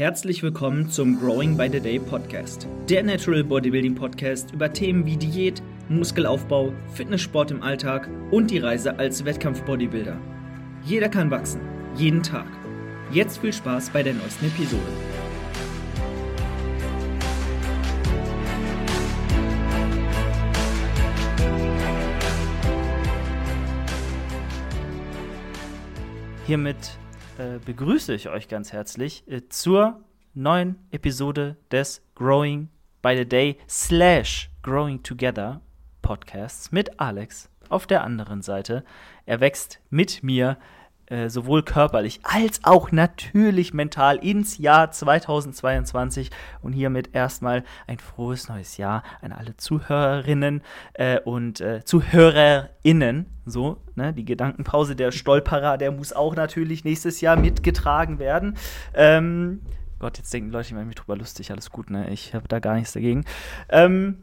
Herzlich willkommen zum Growing by the Day Podcast, der Natural Bodybuilding Podcast über Themen wie Diät, Muskelaufbau, Fitnesssport im Alltag und die Reise als Wettkampf-Bodybuilder. Jeder kann wachsen, jeden Tag. Jetzt viel Spaß bei der neuesten Episode. Hiermit äh, begrüße ich euch ganz herzlich äh, zur neuen Episode des Growing by the Day slash Growing Together Podcasts mit Alex auf der anderen Seite. Er wächst mit mir äh, sowohl körperlich als auch natürlich mental ins Jahr 2022 und hiermit erstmal ein frohes neues Jahr an alle Zuhörerinnen äh, und äh, ZuhörerInnen. So, ne, die Gedankenpause der Stolperer, der muss auch natürlich nächstes Jahr mitgetragen werden. Ähm, Gott, jetzt denken Leute, ich mache mich drüber lustig, alles gut, ne? Ich habe da gar nichts dagegen. Ähm,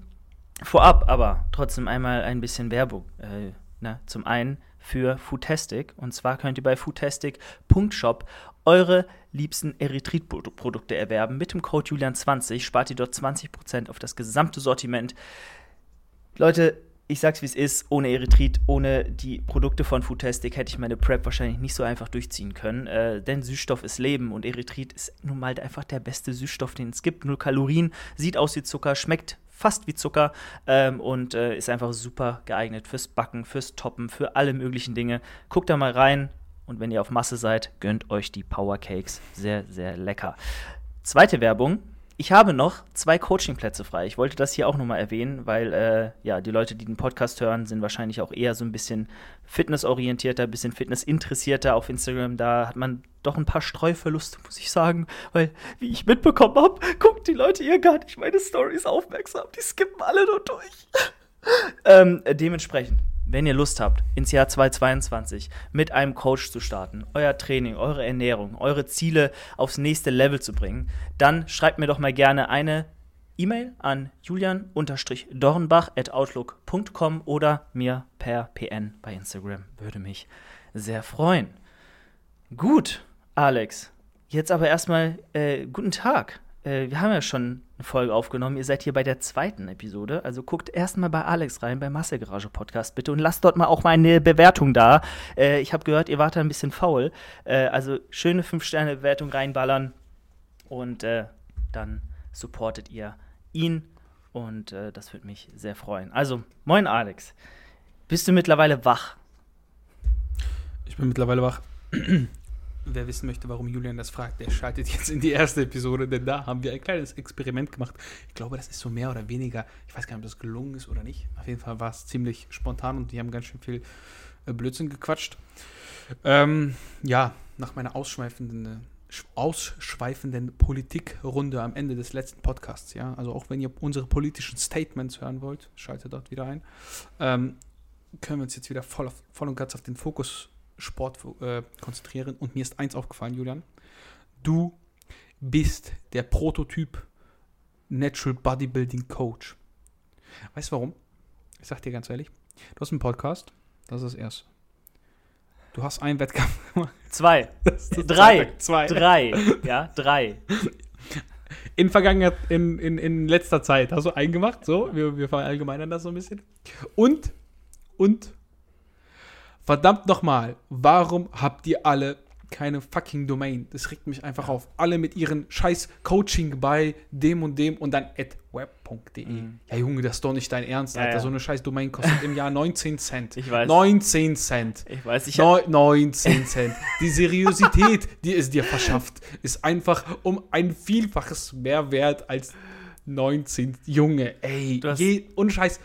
vorab aber trotzdem einmal ein bisschen Werbung. Äh, ne? Zum einen für Foodtastic. Und zwar könnt ihr bei foodtastic.shop eure liebsten Erythrit-Produkte erwerben. Mit dem Code Julian20 spart ihr dort 20% auf das gesamte Sortiment. Leute, ich sag's wie es ist, ohne Erythrit, ohne die Produkte von Foodtastic hätte ich meine Prep wahrscheinlich nicht so einfach durchziehen können. Äh, denn Süßstoff ist Leben und Erythrit ist nun mal einfach der beste Süßstoff, den es gibt. Null Kalorien, sieht aus wie Zucker, schmeckt fast wie Zucker ähm, und äh, ist einfach super geeignet fürs Backen, fürs Toppen, für alle möglichen Dinge. Guckt da mal rein und wenn ihr auf Masse seid, gönnt euch die Power Cakes. Sehr, sehr lecker. Zweite Werbung. Ich habe noch zwei Coachingplätze frei. Ich wollte das hier auch nochmal erwähnen, weil äh, ja, die Leute, die den Podcast hören, sind wahrscheinlich auch eher so ein bisschen fitnessorientierter, ein bisschen fitnessinteressierter auf Instagram. Da hat man doch ein paar Streuverluste, muss ich sagen, weil, wie ich mitbekommen habe, gucken die Leute hier gar nicht meine Stories aufmerksam. Die skippen alle nur durch. ähm, dementsprechend wenn ihr Lust habt, ins Jahr 2022 mit einem Coach zu starten, euer Training, eure Ernährung, eure Ziele aufs nächste Level zu bringen, dann schreibt mir doch mal gerne eine E-Mail an julian-dornbach.outlook.com oder mir per PN bei Instagram. Würde mich sehr freuen. Gut, Alex. Jetzt aber erstmal äh, guten Tag äh, wir haben ja schon eine Folge aufgenommen. Ihr seid hier bei der zweiten Episode. Also guckt erstmal bei Alex rein, beim Massegarage Podcast bitte und lasst dort mal auch mal eine Bewertung da. Äh, ich habe gehört, ihr wart da ein bisschen faul. Äh, also schöne 5-Sterne-Bewertung reinballern und äh, dann supportet ihr ihn und äh, das würde mich sehr freuen. Also, moin Alex. Bist du mittlerweile wach? Ich bin mittlerweile wach. Wer wissen möchte, warum Julian das fragt, der schaltet jetzt in die erste Episode, denn da haben wir ein kleines Experiment gemacht. Ich glaube, das ist so mehr oder weniger, ich weiß gar nicht, ob das gelungen ist oder nicht. Auf jeden Fall war es ziemlich spontan und die haben ganz schön viel äh, Blödsinn gequatscht. Ähm, ja, nach meiner ausschweifenden, ausschweifenden Politikrunde am Ende des letzten Podcasts, ja, also auch wenn ihr unsere politischen Statements hören wollt, schaltet dort wieder ein, ähm, können wir uns jetzt wieder voll, auf, voll und ganz auf den Fokus Sport äh, konzentrieren. Und mir ist eins aufgefallen, Julian. Du bist der Prototyp Natural Bodybuilding Coach. Weißt du warum? Ich sag dir ganz ehrlich. Du hast einen Podcast, das ist das erste. Du hast einen Wettkampf gemacht. Zwei. drei. Zwei. Drei. Ja, drei. In Vergangenheit, in, in, in letzter Zeit hast du einen gemacht, so, wir, wir verallgemeinern das so ein bisschen. Und, und Verdammt nochmal, warum habt ihr alle keine fucking Domain? Das regt mich einfach auf. Alle mit ihren scheiß Coaching bei dem und dem und dann at web.de. Mhm. Ja, Junge, das ist doch nicht dein Ernst, ja, Alter. Ja. So eine scheiß Domain kostet im Jahr 19 Cent. Ich weiß. 19 Cent. Ich weiß, ich no 19 Cent. Die Seriosität, die es dir verschafft, ist einfach um ein Vielfaches mehr wert als 19. Junge, ey. Je, und Scheiß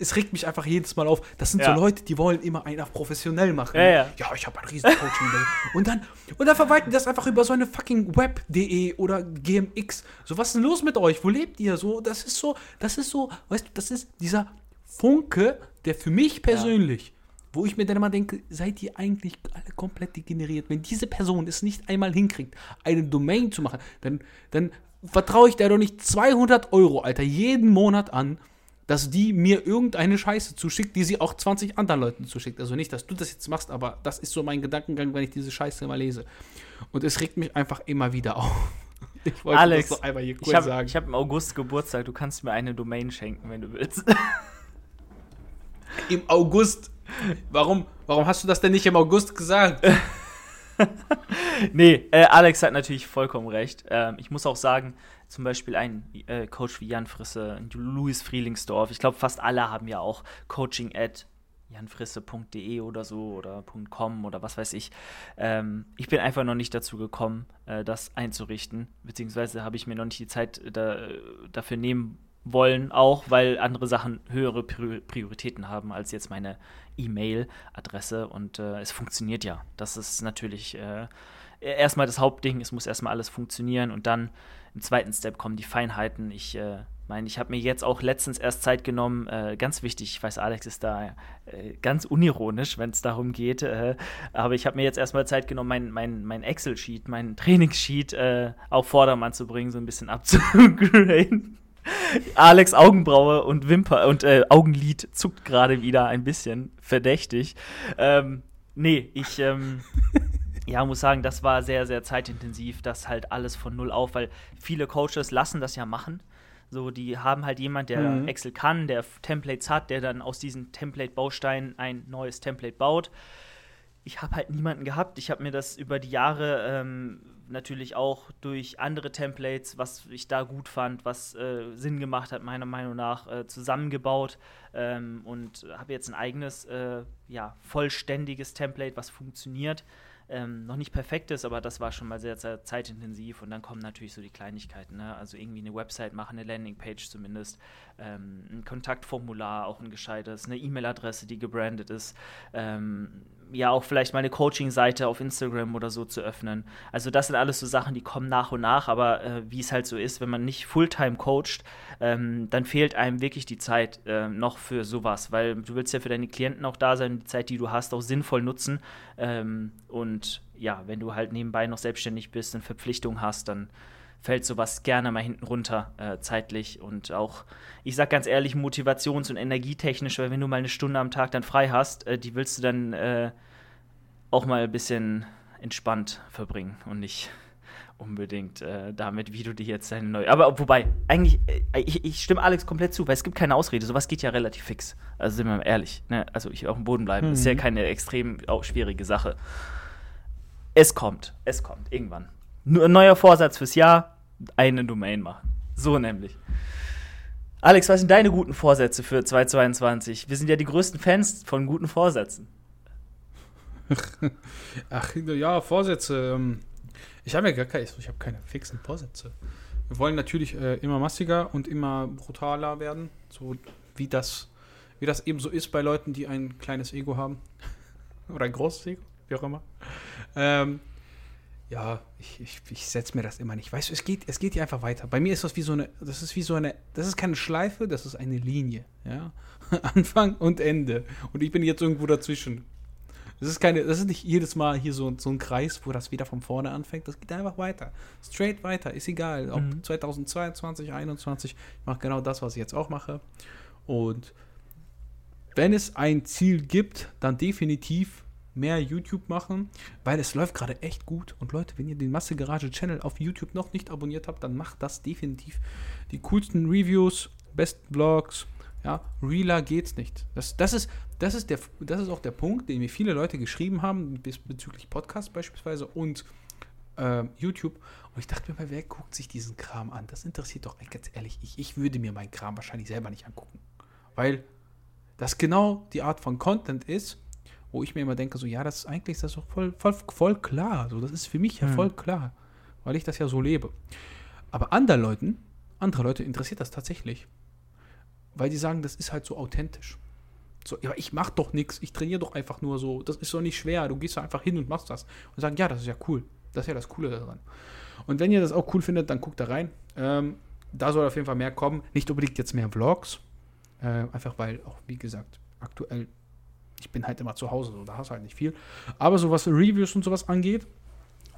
es regt mich einfach jedes Mal auf. Das sind ja. so Leute, die wollen immer einen auf professionell machen. Ja, ja. ja ich habe ein riesen Coaching. und dann und dann verwalten die das einfach über so eine fucking web.de oder GMX. So was ist denn los mit euch? Wo lebt ihr so? Das ist so, das ist so, weißt du, das ist dieser Funke, der für mich persönlich ja. Wo ich mir dann immer denke, seid ihr eigentlich alle komplett degeneriert? Wenn diese Person es nicht einmal hinkriegt, eine Domain zu machen, dann, dann vertraue ich der doch nicht 200 Euro, Alter, jeden Monat an, dass die mir irgendeine Scheiße zuschickt, die sie auch 20 anderen Leuten zuschickt. Also nicht, dass du das jetzt machst, aber das ist so mein Gedankengang, wenn ich diese Scheiße mal lese. Und es regt mich einfach immer wieder auf. Ich wollte Alex, das einmal hier kurz Ich habe sagen. hab im August Geburtstag. Du kannst mir eine Domain schenken, wenn du willst. Im August. Warum, warum hast du das denn nicht im August gesagt? nee, äh, Alex hat natürlich vollkommen recht. Ähm, ich muss auch sagen, zum Beispiel ein äh, Coach wie Jan Frisse, Louis Frielingsdorf, ich glaube, fast alle haben ja auch Coaching at janfrisse.de oder so oder .com oder was weiß ich. Ähm, ich bin einfach noch nicht dazu gekommen, äh, das einzurichten, beziehungsweise habe ich mir noch nicht die Zeit äh, da, dafür nehmen wollen, auch weil andere Sachen höhere Prioritäten haben als jetzt meine E-Mail-Adresse und äh, es funktioniert ja. Das ist natürlich äh, erstmal das Hauptding, es muss erstmal alles funktionieren und dann im zweiten Step kommen die Feinheiten. Ich äh, meine, ich habe mir jetzt auch letztens erst Zeit genommen, äh, ganz wichtig, ich weiß, Alex ist da äh, ganz unironisch, wenn es darum geht, äh, aber ich habe mir jetzt erstmal Zeit genommen, mein, mein, mein Excel-Sheet, mein Trainingssheet äh, auf Vordermann zu bringen, so ein bisschen abzugraden. Alex Augenbraue und Wimper und äh, Augenlid zuckt gerade wieder ein bisschen verdächtig. Ähm, nee, ich ähm, ja, muss sagen, das war sehr, sehr zeitintensiv, das halt alles von null auf, weil viele Coaches lassen das ja machen. So, die haben halt jemand, der mhm. Excel kann, der Templates hat, der dann aus diesen Template-Bausteinen ein neues Template baut. Ich habe halt niemanden gehabt. Ich habe mir das über die Jahre ähm, natürlich auch durch andere Templates, was ich da gut fand, was äh, Sinn gemacht hat, meiner Meinung nach, äh, zusammengebaut. Ähm, und habe jetzt ein eigenes, äh, ja, vollständiges Template, was funktioniert. Ähm, noch nicht perfekt ist, aber das war schon mal sehr, sehr zeitintensiv. Und dann kommen natürlich so die Kleinigkeiten, ne? also irgendwie eine Website machen, eine Landingpage zumindest, ähm, ein Kontaktformular, auch ein gescheites, eine E-Mail-Adresse, die gebrandet ist, ähm, ja auch vielleicht mal eine Coaching-Seite auf Instagram oder so zu öffnen. Also das sind alles so Sachen, die kommen nach und nach, aber äh, wie es halt so ist, wenn man nicht Fulltime coacht, ähm, dann fehlt einem wirklich die Zeit äh, noch für sowas, weil du willst ja für deine Klienten auch da sein, die Zeit, die du hast, auch sinnvoll nutzen ähm, und ja, wenn du halt nebenbei noch selbstständig bist und Verpflichtungen hast, dann fällt sowas gerne mal hinten runter äh, zeitlich und auch, ich sag ganz ehrlich, motivations- und energietechnisch, weil wenn du mal eine Stunde am Tag dann frei hast, äh, die willst du dann äh, auch mal ein bisschen entspannt verbringen und nicht unbedingt äh, damit, wie du dir jetzt deine neue. Aber wobei, eigentlich, äh, ich, ich, stimme Alex komplett zu, weil es gibt keine Ausrede. Sowas geht ja relativ fix. Also sind wir mal ehrlich. Ne? Also ich auf dem Boden bleiben, mhm. ist ja mhm. keine extrem auch schwierige Sache. Es kommt, es kommt, irgendwann. Neuer Vorsatz fürs Jahr, eine Domain machen. So nämlich. Alex, was sind deine guten Vorsätze für 2022? Wir sind ja die größten Fans von guten Vorsätzen. Ach ja, Vorsätze. Ähm, ich habe ja gar keine, ich habe keine fixen Vorsätze. Wir wollen natürlich äh, immer massiger und immer brutaler werden, so wie das, wie das eben so ist bei Leuten, die ein kleines Ego haben. Oder ein großes Ego, wie auch immer. Ähm, ja, ich, ich, ich setze mir das immer nicht. Weißt du, es geht, es geht hier einfach weiter. Bei mir ist das wie so eine, das ist wie so eine, das ist keine Schleife, das ist eine Linie. Ja? Anfang und Ende. Und ich bin jetzt irgendwo dazwischen. Das ist keine, das ist nicht jedes Mal hier so, so ein Kreis, wo das wieder von vorne anfängt. Das geht einfach weiter. Straight weiter, ist egal. Ob mhm. 2022, 2021, ich mache genau das, was ich jetzt auch mache. Und wenn es ein Ziel gibt, dann definitiv mehr YouTube machen, weil es läuft gerade echt gut. Und Leute, wenn ihr den Masse Garage Channel auf YouTube noch nicht abonniert habt, dann macht das definitiv. Die coolsten Reviews, besten Vlogs, ja, realer geht's nicht. Das, das, ist, das, ist der, das ist auch der Punkt, den mir viele Leute geschrieben haben, bezüglich Podcast beispielsweise und äh, YouTube. Und ich dachte mir mal, wer guckt sich diesen Kram an? Das interessiert doch ganz ehrlich. Ich, ich würde mir meinen Kram wahrscheinlich selber nicht angucken. Weil das genau die Art von Content ist, wo ich mir immer denke, so, ja, das ist eigentlich das doch voll, voll, voll klar. So, das ist für mich ja mhm. voll klar, weil ich das ja so lebe. Aber anderen Leuten, andere Leute interessiert das tatsächlich. Weil die sagen, das ist halt so authentisch. So, ja, ich mach doch nichts, ich trainiere doch einfach nur so. Das ist doch nicht schwer. Du gehst da einfach hin und machst das. Und sagen, ja, das ist ja cool. Das ist ja das Coole daran. Und wenn ihr das auch cool findet, dann guckt da rein. Ähm, da soll auf jeden Fall mehr kommen. Nicht unbedingt jetzt mehr Vlogs. Äh, einfach weil auch, wie gesagt, aktuell ich bin halt immer zu Hause, so, da hast du halt nicht viel. Aber so was Reviews und sowas angeht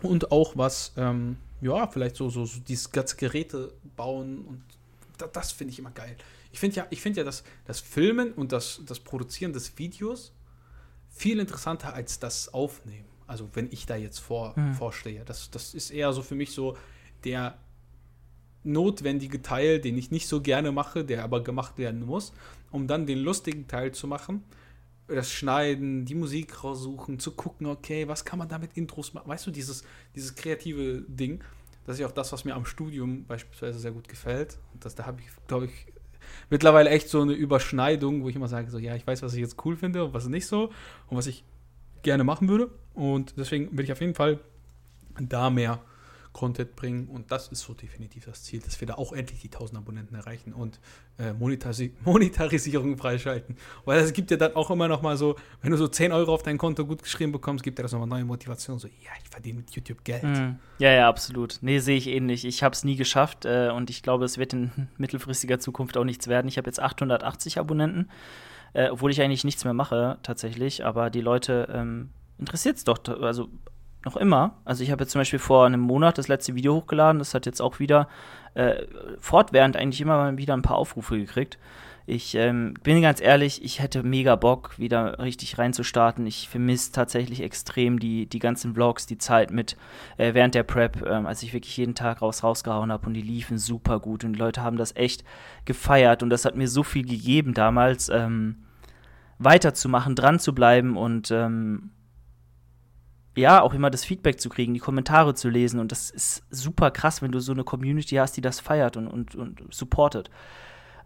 und auch was, ähm, ja, vielleicht so, so, so dieses ganze Geräte bauen und da, das finde ich immer geil. Ich finde ja, ich finde ja, dass das Filmen und das, das Produzieren des Videos viel interessanter als das Aufnehmen. Also wenn ich da jetzt vor, mhm. vorstehe. Das, das ist eher so für mich so der notwendige Teil, den ich nicht so gerne mache, der aber gemacht werden muss, um dann den lustigen Teil zu machen. Das Schneiden, die Musik raussuchen, zu gucken, okay, was kann man damit Intros machen? Weißt du, dieses, dieses kreative Ding, das ist ja auch das, was mir am Studium beispielsweise sehr gut gefällt. Und das, da habe ich, glaube ich, mittlerweile echt so eine Überschneidung, wo ich immer sage, so, ja, ich weiß, was ich jetzt cool finde und was nicht so und was ich gerne machen würde. Und deswegen will ich auf jeden Fall da mehr Content bringen. Und das ist so definitiv das Ziel, dass wir da auch endlich die 1000 Abonnenten erreichen und äh, Monetarisi Monetarisierung freischalten. Weil es gibt ja dann auch immer noch mal so, wenn du so 10 Euro auf dein Konto gut geschrieben bekommst, gibt dir das nochmal neue Motivation. So, ja, ich verdiene mit YouTube Geld. Mm. Ja, ja, absolut. Nee, sehe ich ähnlich. Ich habe es nie geschafft äh, und ich glaube, es wird in mittelfristiger Zukunft auch nichts werden. Ich habe jetzt 880 Abonnenten. Äh, obwohl ich eigentlich nichts mehr mache, tatsächlich, aber die Leute ähm, interessiert es doch. Also noch immer. Also ich habe jetzt zum Beispiel vor einem Monat das letzte Video hochgeladen. Das hat jetzt auch wieder äh, fortwährend eigentlich immer wieder ein paar Aufrufe gekriegt. Ich ähm, bin ganz ehrlich, ich hätte mega Bock, wieder richtig reinzustarten. Ich vermisse tatsächlich extrem die, die ganzen Vlogs, die Zeit mit äh, während der Prep, ähm, als ich wirklich jeden Tag raus rausgehauen habe und die liefen super gut und die Leute haben das echt gefeiert und das hat mir so viel gegeben damals, ähm, weiterzumachen, dran zu bleiben und ähm, ja, auch immer das Feedback zu kriegen, die Kommentare zu lesen. Und das ist super krass, wenn du so eine Community hast, die das feiert und, und, und supportet.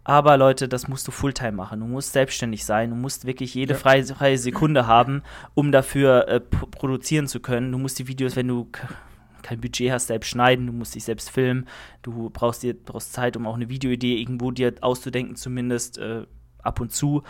Aber Leute, das musst du Fulltime machen. Du musst selbstständig sein. Du musst wirklich jede ja. freie, freie, Sekunde haben, um dafür äh, produzieren zu können. Du musst die Videos, wenn du kein Budget hast, selbst schneiden. Du musst dich selbst filmen. Du brauchst dir brauchst Zeit, um auch eine Videoidee irgendwo dir auszudenken, zumindest äh, ab und zu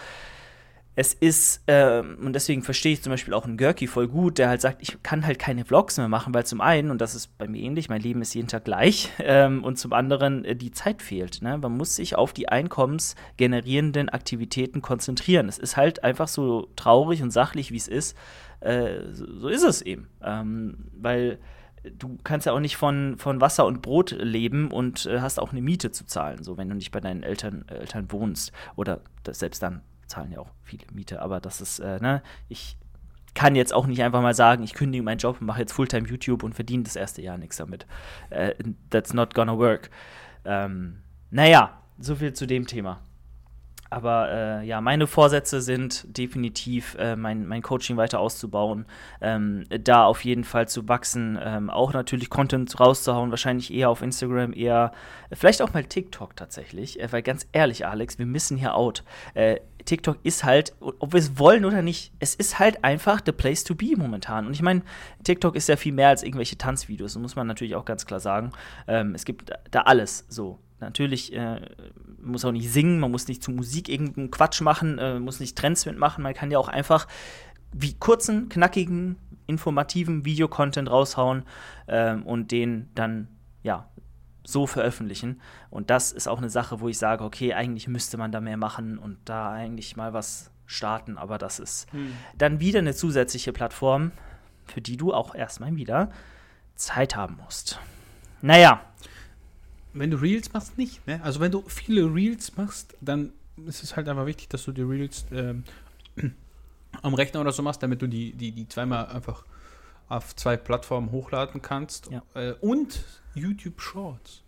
es ist, äh, und deswegen verstehe ich zum Beispiel auch einen Görki voll gut, der halt sagt, ich kann halt keine Vlogs mehr machen, weil zum einen, und das ist bei mir ähnlich, mein Leben ist jeden Tag gleich, ähm, und zum anderen äh, die Zeit fehlt. Ne? Man muss sich auf die einkommensgenerierenden Aktivitäten konzentrieren. Es ist halt einfach so traurig und sachlich, wie es ist. Äh, so ist es eben. Ähm, weil du kannst ja auch nicht von, von Wasser und Brot leben und äh, hast auch eine Miete zu zahlen, so wenn du nicht bei deinen Eltern, Eltern wohnst oder selbst dann zahlen ja auch viele Miete, aber das ist, äh, ne, ich kann jetzt auch nicht einfach mal sagen, ich kündige meinen Job und mache jetzt Fulltime YouTube und verdiene das erste Jahr nichts damit. Äh, that's not gonna work. Ähm, naja, so viel zu dem Thema. Aber äh, ja, meine Vorsätze sind definitiv, äh, mein, mein Coaching weiter auszubauen, ähm, da auf jeden Fall zu wachsen, ähm, auch natürlich Content rauszuhauen, wahrscheinlich eher auf Instagram, eher, vielleicht auch mal TikTok tatsächlich, äh, weil ganz ehrlich, Alex, wir missen hier out. Äh, TikTok ist halt, ob wir es wollen oder nicht, es ist halt einfach the place to be momentan. Und ich meine, TikTok ist ja viel mehr als irgendwelche Tanzvideos, muss man natürlich auch ganz klar sagen. Ähm, es gibt da alles so. Natürlich äh, muss auch nicht singen, man muss nicht zu Musik irgendeinen Quatsch machen, äh, muss nicht Trends mitmachen, man kann ja auch einfach wie kurzen, knackigen, informativen Videocontent raushauen ähm, und den dann ja so veröffentlichen. Und das ist auch eine Sache, wo ich sage, okay, eigentlich müsste man da mehr machen und da eigentlich mal was starten, aber das ist hm. dann wieder eine zusätzliche Plattform, für die du auch erstmal wieder Zeit haben musst. Naja, wenn du Reels machst, nicht. Ne? Also wenn du viele Reels machst, dann ist es halt einfach wichtig, dass du die Reels ähm, am Rechner oder so machst, damit du die, die, die zweimal einfach auf zwei Plattformen hochladen kannst. Ja. Äh, und YouTube Shorts.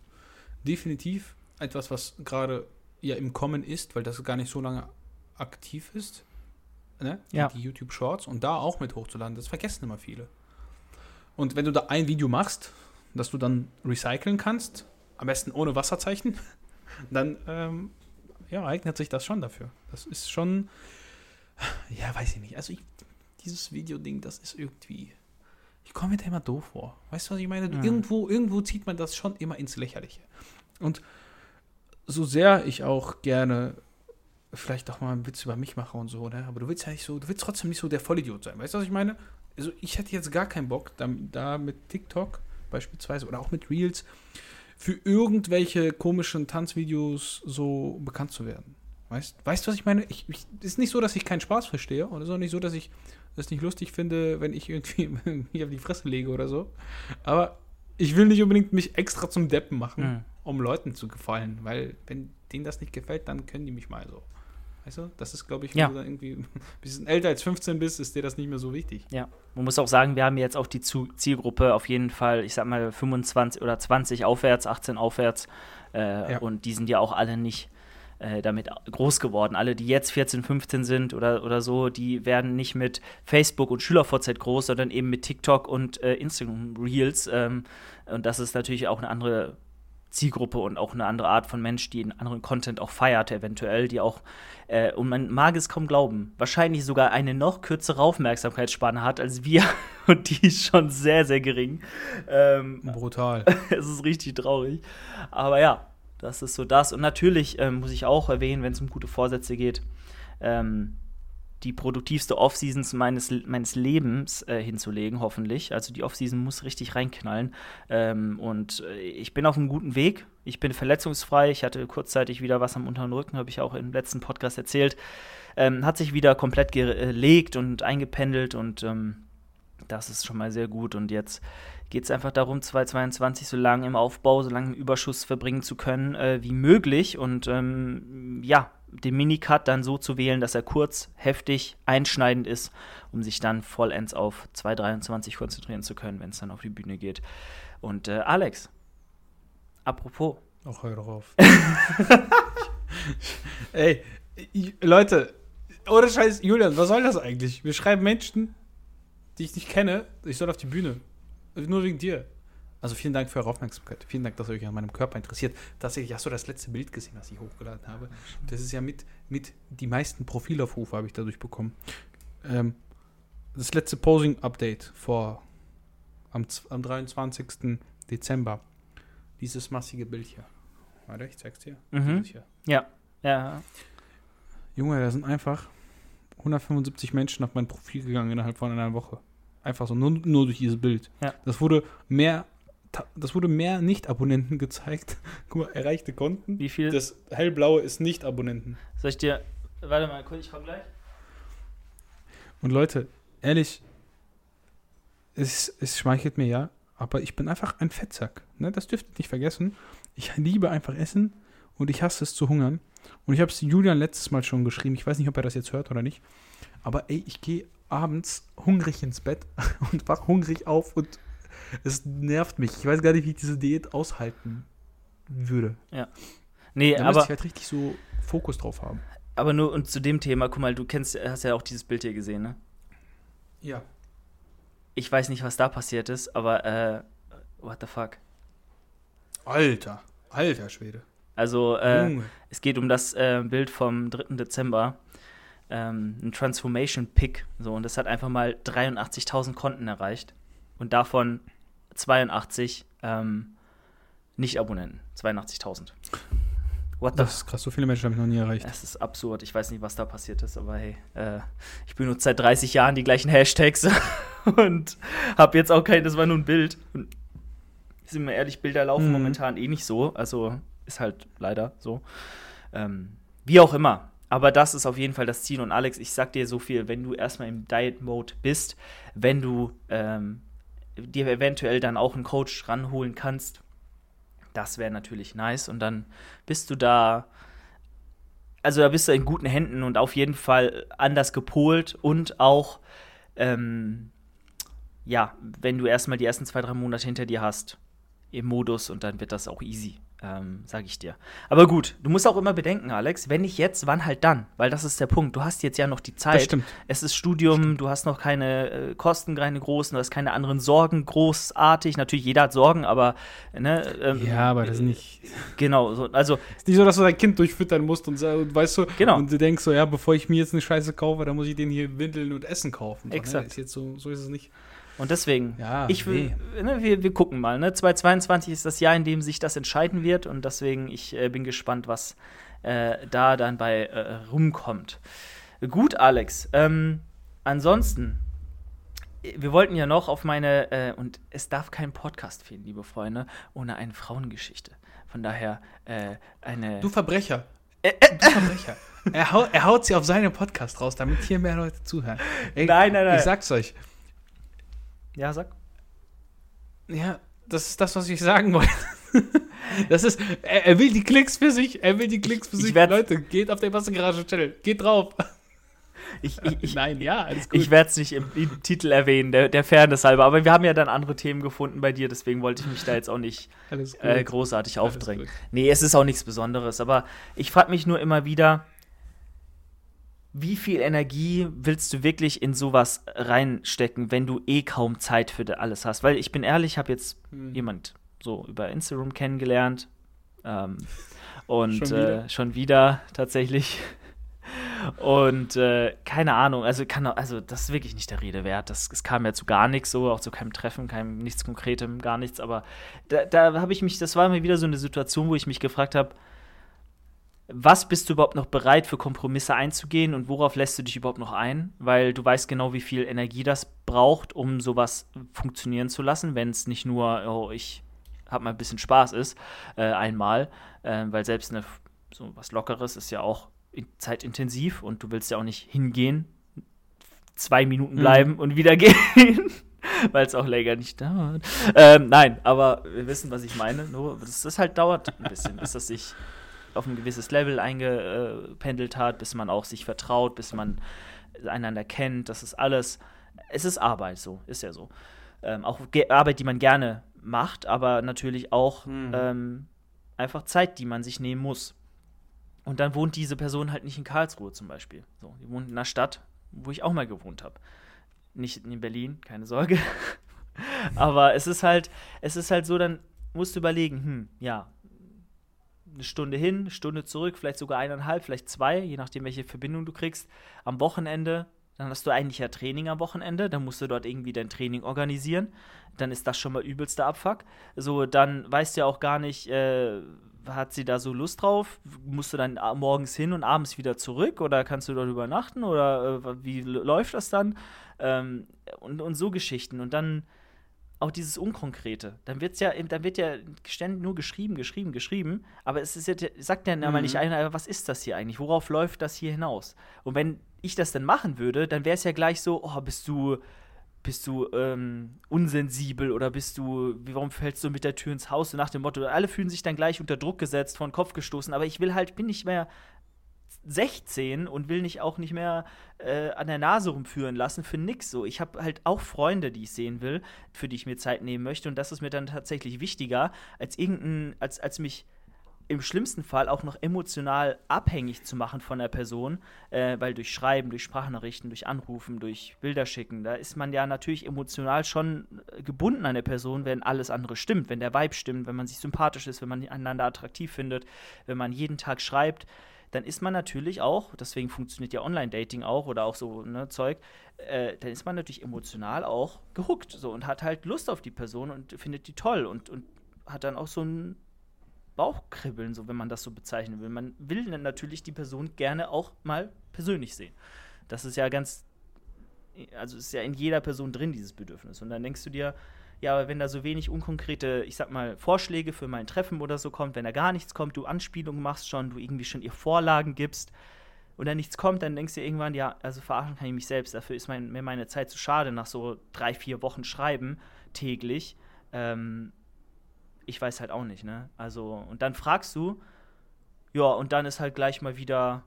Definitiv etwas, was gerade ja im Kommen ist, weil das gar nicht so lange aktiv ist. Ne? Ja. Die YouTube Shorts und da auch mit hochzuladen, das vergessen immer viele. Und wenn du da ein Video machst, das du dann recyceln kannst, am besten ohne Wasserzeichen, dann ähm, ja, eignet sich das schon dafür. Das ist schon, ja, weiß ich nicht. Also ich, dieses Video-Ding, das ist irgendwie, ich komme mir da immer doof vor. Weißt du, was ich meine? Mhm. Irgendwo, irgendwo zieht man das schon immer ins Lächerliche. Und so sehr ich auch gerne vielleicht auch mal einen Witz über mich mache und so, ne? Aber du willst ja nicht so, du willst trotzdem nicht so der Vollidiot sein. Weißt du, was ich meine? Also ich hätte jetzt gar keinen Bock, da, da mit TikTok beispielsweise oder auch mit Reels für irgendwelche komischen Tanzvideos so bekannt zu werden. Weißt, weißt du, was ich meine? Ich, ich, ist nicht so, dass ich keinen Spaß verstehe und es ist auch nicht so, dass ich es nicht lustig finde, wenn ich irgendwie mir auf die Fresse lege oder so. Aber ich will nicht unbedingt mich extra zum Deppen machen, mhm. um Leuten zu gefallen, weil wenn denen das nicht gefällt, dann können die mich mal so. Weißt du, das ist, glaube ich, Ja. wenn du da irgendwie ein bisschen älter als 15 bist, ist dir das nicht mehr so wichtig. Ja, man muss auch sagen, wir haben jetzt auch die Zielgruppe auf jeden Fall, ich sag mal 25 oder 20 aufwärts, 18 aufwärts. Äh, Ja. Und die sind ja auch alle nicht äh, damit groß geworden. Alle, die jetzt 14, 15 sind oder, oder so, die werden nicht mit Facebook und SchülerVZ groß, sondern eben mit TikTok und äh, Instagram Reels. Ähm, und das ist natürlich auch eine andere Zielgruppe und auch eine andere Art von Mensch, die einen anderen Content auch feiert, eventuell, die auch, äh, und man mag es kaum glauben, wahrscheinlich sogar eine noch kürzere Aufmerksamkeitsspanne hat als wir. Und die ist schon sehr, sehr gering. Ähm, Brutal. es ist richtig traurig. Aber ja, das ist so das. Und natürlich ähm, muss ich auch erwähnen, wenn es um gute Vorsätze geht, ähm, die produktivste Offseason meines, meines Lebens äh, hinzulegen, hoffentlich. Also die Offseason muss richtig reinknallen. Ähm, und äh, ich bin auf einem guten Weg. Ich bin verletzungsfrei. Ich hatte kurzzeitig wieder was am unteren Rücken, habe ich auch im letzten Podcast erzählt. Ähm, hat sich wieder komplett gelegt und eingependelt und ähm, das ist schon mal sehr gut. Und jetzt geht es einfach darum, 2022 so lange im Aufbau, so lange im Überschuss verbringen zu können äh, wie möglich. Und ähm, ja, den Minicut dann so zu wählen, dass er kurz, heftig, einschneidend ist, um sich dann vollends auf 2023 konzentrieren zu können, wenn es dann auf die Bühne geht. Und äh, Alex, apropos. Ach, hör doch auf. Ey, Leute, ohne Scheiß, Julian, was soll das eigentlich? Wir schreiben Menschen, die ich nicht kenne, ich soll auf die Bühne. Nur wegen dir. Also vielen Dank für eure Aufmerksamkeit. Vielen Dank, dass ihr euch an meinem Körper interessiert. Tatsächlich hast du das letzte Bild gesehen, was ich hochgeladen habe. Das ist ja mit, mit die meisten Profilaufrufe habe ich dadurch bekommen. Ähm, das letzte Posing-Update vor am, am 23. Dezember. Dieses massige Bild hier. Warte, ich zeig's dir. Mhm. Hier. Ja, Junge, da sind einfach 175 Menschen auf mein Profil gegangen innerhalb von einer Woche. Einfach so, nur, nur durch dieses Bild. Ja. Das wurde mehr, das wurde mehr Nicht-Abonnenten gezeigt. Guck mal, erreichte Konten. wie viel? Das hellblaue ist Nicht-Abonnenten. Soll ich dir. Warte mal kurz, ich komm gleich. Und Leute, ehrlich, es, es schmeichelt mir ja, aber ich bin einfach ein Fettsack. Ne? Das dürft ihr nicht vergessen. Ich liebe einfach Essen und ich hasse es zu hungern. Und ich habe es Julian letztes Mal schon geschrieben. Ich weiß nicht, ob er das jetzt hört oder nicht. Aber ey, ich gehe abends hungrig ins Bett und wach hungrig auf und es nervt mich. Ich weiß gar nicht, wie ich diese Diät aushalten würde. Nee, Da müsste aber, ich halt richtig so Fokus drauf haben. aber nur und zu dem Thema, guck mal, du kennst, hast ja auch dieses Bild hier gesehen, ne? Ja. Ich weiß nicht, was da passiert ist, aber äh, what the fuck? Alter, alter Schwede. Also, äh, es geht um das äh, Bild vom 3. Dezember. Ähm, ein Transformation Pick. So, und das hat einfach mal 83.000 Konten erreicht. Und davon 82 ähm, Nicht-Abonnenten. 82.000. What the Das ist krass, so viele Menschen habe ich noch nie erreicht. Es ist absurd. Ich weiß nicht, was da passiert ist, aber hey, äh, ich benutze seit 30 Jahren die gleichen Hashtags und habe jetzt auch kein, das war nur ein Bild. Und sind wir ehrlich, Bilder laufen Mhm. momentan eh nicht so. Also ist halt leider so. Ähm, wie auch immer. Aber das ist auf jeden Fall das Ziel. Und Alex, ich sag dir so viel, wenn du erstmal im Diet-Mode bist, wenn du ähm, dir eventuell dann auch einen Coach ranholen kannst, das wäre natürlich nice. Und dann bist du da, also da bist du in guten Händen und auf jeden Fall anders gepolt und auch, ähm, ja, wenn du erstmal die ersten zwei, drei Monate hinter dir hast, im Modus und dann wird das auch easy, ähm, sag ich dir. Aber gut, du musst auch immer bedenken, Alex, wenn nicht jetzt, wann halt dann? Weil das ist der Punkt. Du hast jetzt ja noch die Das Zeit. stimmt. Es ist Studium, du hast noch keine äh, Kosten, keine großen, du hast keine anderen Sorgen, großartig. Natürlich, jeder hat Sorgen, aber ne, ähm, Ja, aber das ist nicht. Genau, so, also ist nicht so, dass du dein Kind durchfüttern musst und, und weißt du, Genau. und du denkst so, ja, bevor ich mir jetzt eine Scheiße kaufe, dann muss ich den hier Windeln und Essen kaufen. So, Exakt. Ne? Ist so, so ist es nicht. Und deswegen, Ja, ich will, ne, wir, wir gucken mal. Ne? 2022 ist das Jahr, in dem sich das entscheiden wird. Und deswegen, ich äh, bin gespannt, was äh, da dann bei äh, rumkommt. Gut, Alex. Ähm, ansonsten, wir wollten ja noch auf meine, äh, und es darf kein Podcast fehlen, liebe Freunde, ohne eine Frauengeschichte. Von daher äh, eine. Du Verbrecher. Du Verbrecher. er, hau, er haut sie auf seinen Podcast raus, damit hier mehr Leute zuhören. Ey, Nein, nein, nein. Ich sag's euch. Ja, sag. Ja, das ist das, was ich sagen wollte. Das ist, er, er will die Klicks für sich, er will die Klicks für Ich sich. werd- Leute, geht auf den Wassergarage-Channel, geht drauf. Ich, ich, ich, Nein, ja, alles gut. ich werde es nicht im, im Titel erwähnen, der, der Fairness halber. Aber wir haben ja dann andere Themen gefunden bei dir, deswegen wollte ich mich da jetzt auch nicht äh, großartig aufdrängen. Nee, es ist auch nichts Besonderes. Aber ich frage mich nur immer wieder, wie viel Energie willst du wirklich in sowas reinstecken, wenn du eh kaum Zeit für alles hast? Weil ich bin ehrlich, ich habe jetzt Hm. jemand so über Instagram kennengelernt. Ähm, und Schon schon, wieder? äh, schon wieder tatsächlich. Und äh, keine Ahnung, also kann also das ist wirklich nicht der Rede wert. Das, es kam ja zu gar nichts, so auch zu keinem Treffen, keinem nichts Konkretem, gar nichts. Aber da, da habe ich mich, das war mir wieder so eine Situation, wo ich mich gefragt habe, was bist du überhaupt noch bereit für Kompromisse einzugehen und worauf lässt du dich überhaupt noch ein? Weil du weißt genau, wie viel Energie das braucht, um sowas funktionieren zu lassen, wenn es nicht nur, oh, ich habe mal ein bisschen Spaß ist, äh, einmal, äh, weil selbst eine, so was Lockeres ist ja auch in, zeitintensiv und du willst ja auch nicht hingehen, zwei Minuten Mhm. bleiben und wieder gehen, weil es auch länger nicht dauert. Ähm, nein, aber wir wissen, was ich meine. Nur, das, das halt dauert ein bisschen, bis das sich auf ein gewisses Level eingependelt hat, bis man auch sich vertraut, bis man einander kennt. Das ist alles, es ist Arbeit, so, ist ja so. Ähm, auch Ge Arbeit, die man gerne macht, aber natürlich auch Mhm. ähm, einfach Zeit, die man sich nehmen muss. Und dann wohnt diese Person halt nicht in Karlsruhe zum Beispiel. So, die wohnt in einer Stadt, wo ich auch mal gewohnt habe. Nicht in Berlin, keine Sorge. aber es ist halt, es ist halt so, dann musst du überlegen, hm, ja, eine Stunde hin, eine Stunde zurück, vielleicht sogar eineinhalb, vielleicht zwei, je nachdem, welche Verbindung du kriegst. Am Wochenende, dann hast du eigentlich ja Training am Wochenende, dann musst du dort irgendwie dein Training organisieren. Dann ist das schon mal übelster Abfuck. So, dann weißt du ja auch gar nicht, äh, hat sie da so Lust drauf? Musst du dann morgens hin und abends wieder zurück oder kannst du dort übernachten oder äh, wie läuft das dann? Ähm, und, und so Geschichten. Und dann auch dieses Unkonkrete. Dann wird's ja, dann wird ja ständig nur geschrieben, geschrieben, geschrieben, aber es ist ja, sagt ja mal Mhm. nicht einer, was ist das hier eigentlich? Worauf läuft das hier hinaus? Und wenn ich das dann machen würde, dann wäre es ja gleich so, oh, bist du, bist du ähm, unsensibel oder bist du, wie- warum fällst du mit der Tür ins Haus? So nach dem Motto, alle fühlen sich dann gleich unter Druck gesetzt, vor den Kopf gestoßen, aber ich will halt, bin nicht mehr 16 und will nicht auch nicht mehr äh, an der Nase rumführen lassen für nix so. Ich habe halt auch Freunde, die ich sehen will, für die ich mir Zeit nehmen möchte und das ist mir dann tatsächlich wichtiger, als irgendein, als, als mich im schlimmsten Fall auch noch emotional abhängig zu machen von der Person, äh, weil durch Schreiben, durch Sprachnachrichten, durch Anrufen, durch Bilder schicken, da ist man ja natürlich emotional schon äh, gebunden an der Person, wenn alles andere stimmt, wenn der Vibe stimmt, wenn man sich sympathisch ist, wenn man einander attraktiv findet, wenn man jeden Tag schreibt, dann ist man natürlich auch, deswegen funktioniert ja Online-Dating auch oder auch so ne, Zeug, äh, dann ist man natürlich emotional auch gehuckt so und hat halt Lust auf die Person und findet die toll und, und hat dann auch so ein Bauchkribbeln, so wenn man das so bezeichnen will. Man will dann natürlich die Person gerne auch mal persönlich sehen. Das ist ja ganz, also ist ja in jeder Person drin, dieses Bedürfnis. Und dann denkst du dir, ja, aber wenn da so wenig unkonkrete, ich sag mal, Vorschläge für mein Treffen oder so kommt, wenn da gar nichts kommt, du Anspielungen machst schon, du irgendwie schon ihr Vorlagen gibst und dann nichts kommt, dann denkst du irgendwann, ja, also verarschen kann ich mich selbst. Dafür ist mein, mir meine Zeit zu schade nach so drei, vier Wochen Schreiben täglich. Ähm, ich weiß halt auch nicht, ne? Also, und dann fragst du, ja, und dann ist halt gleich mal wieder,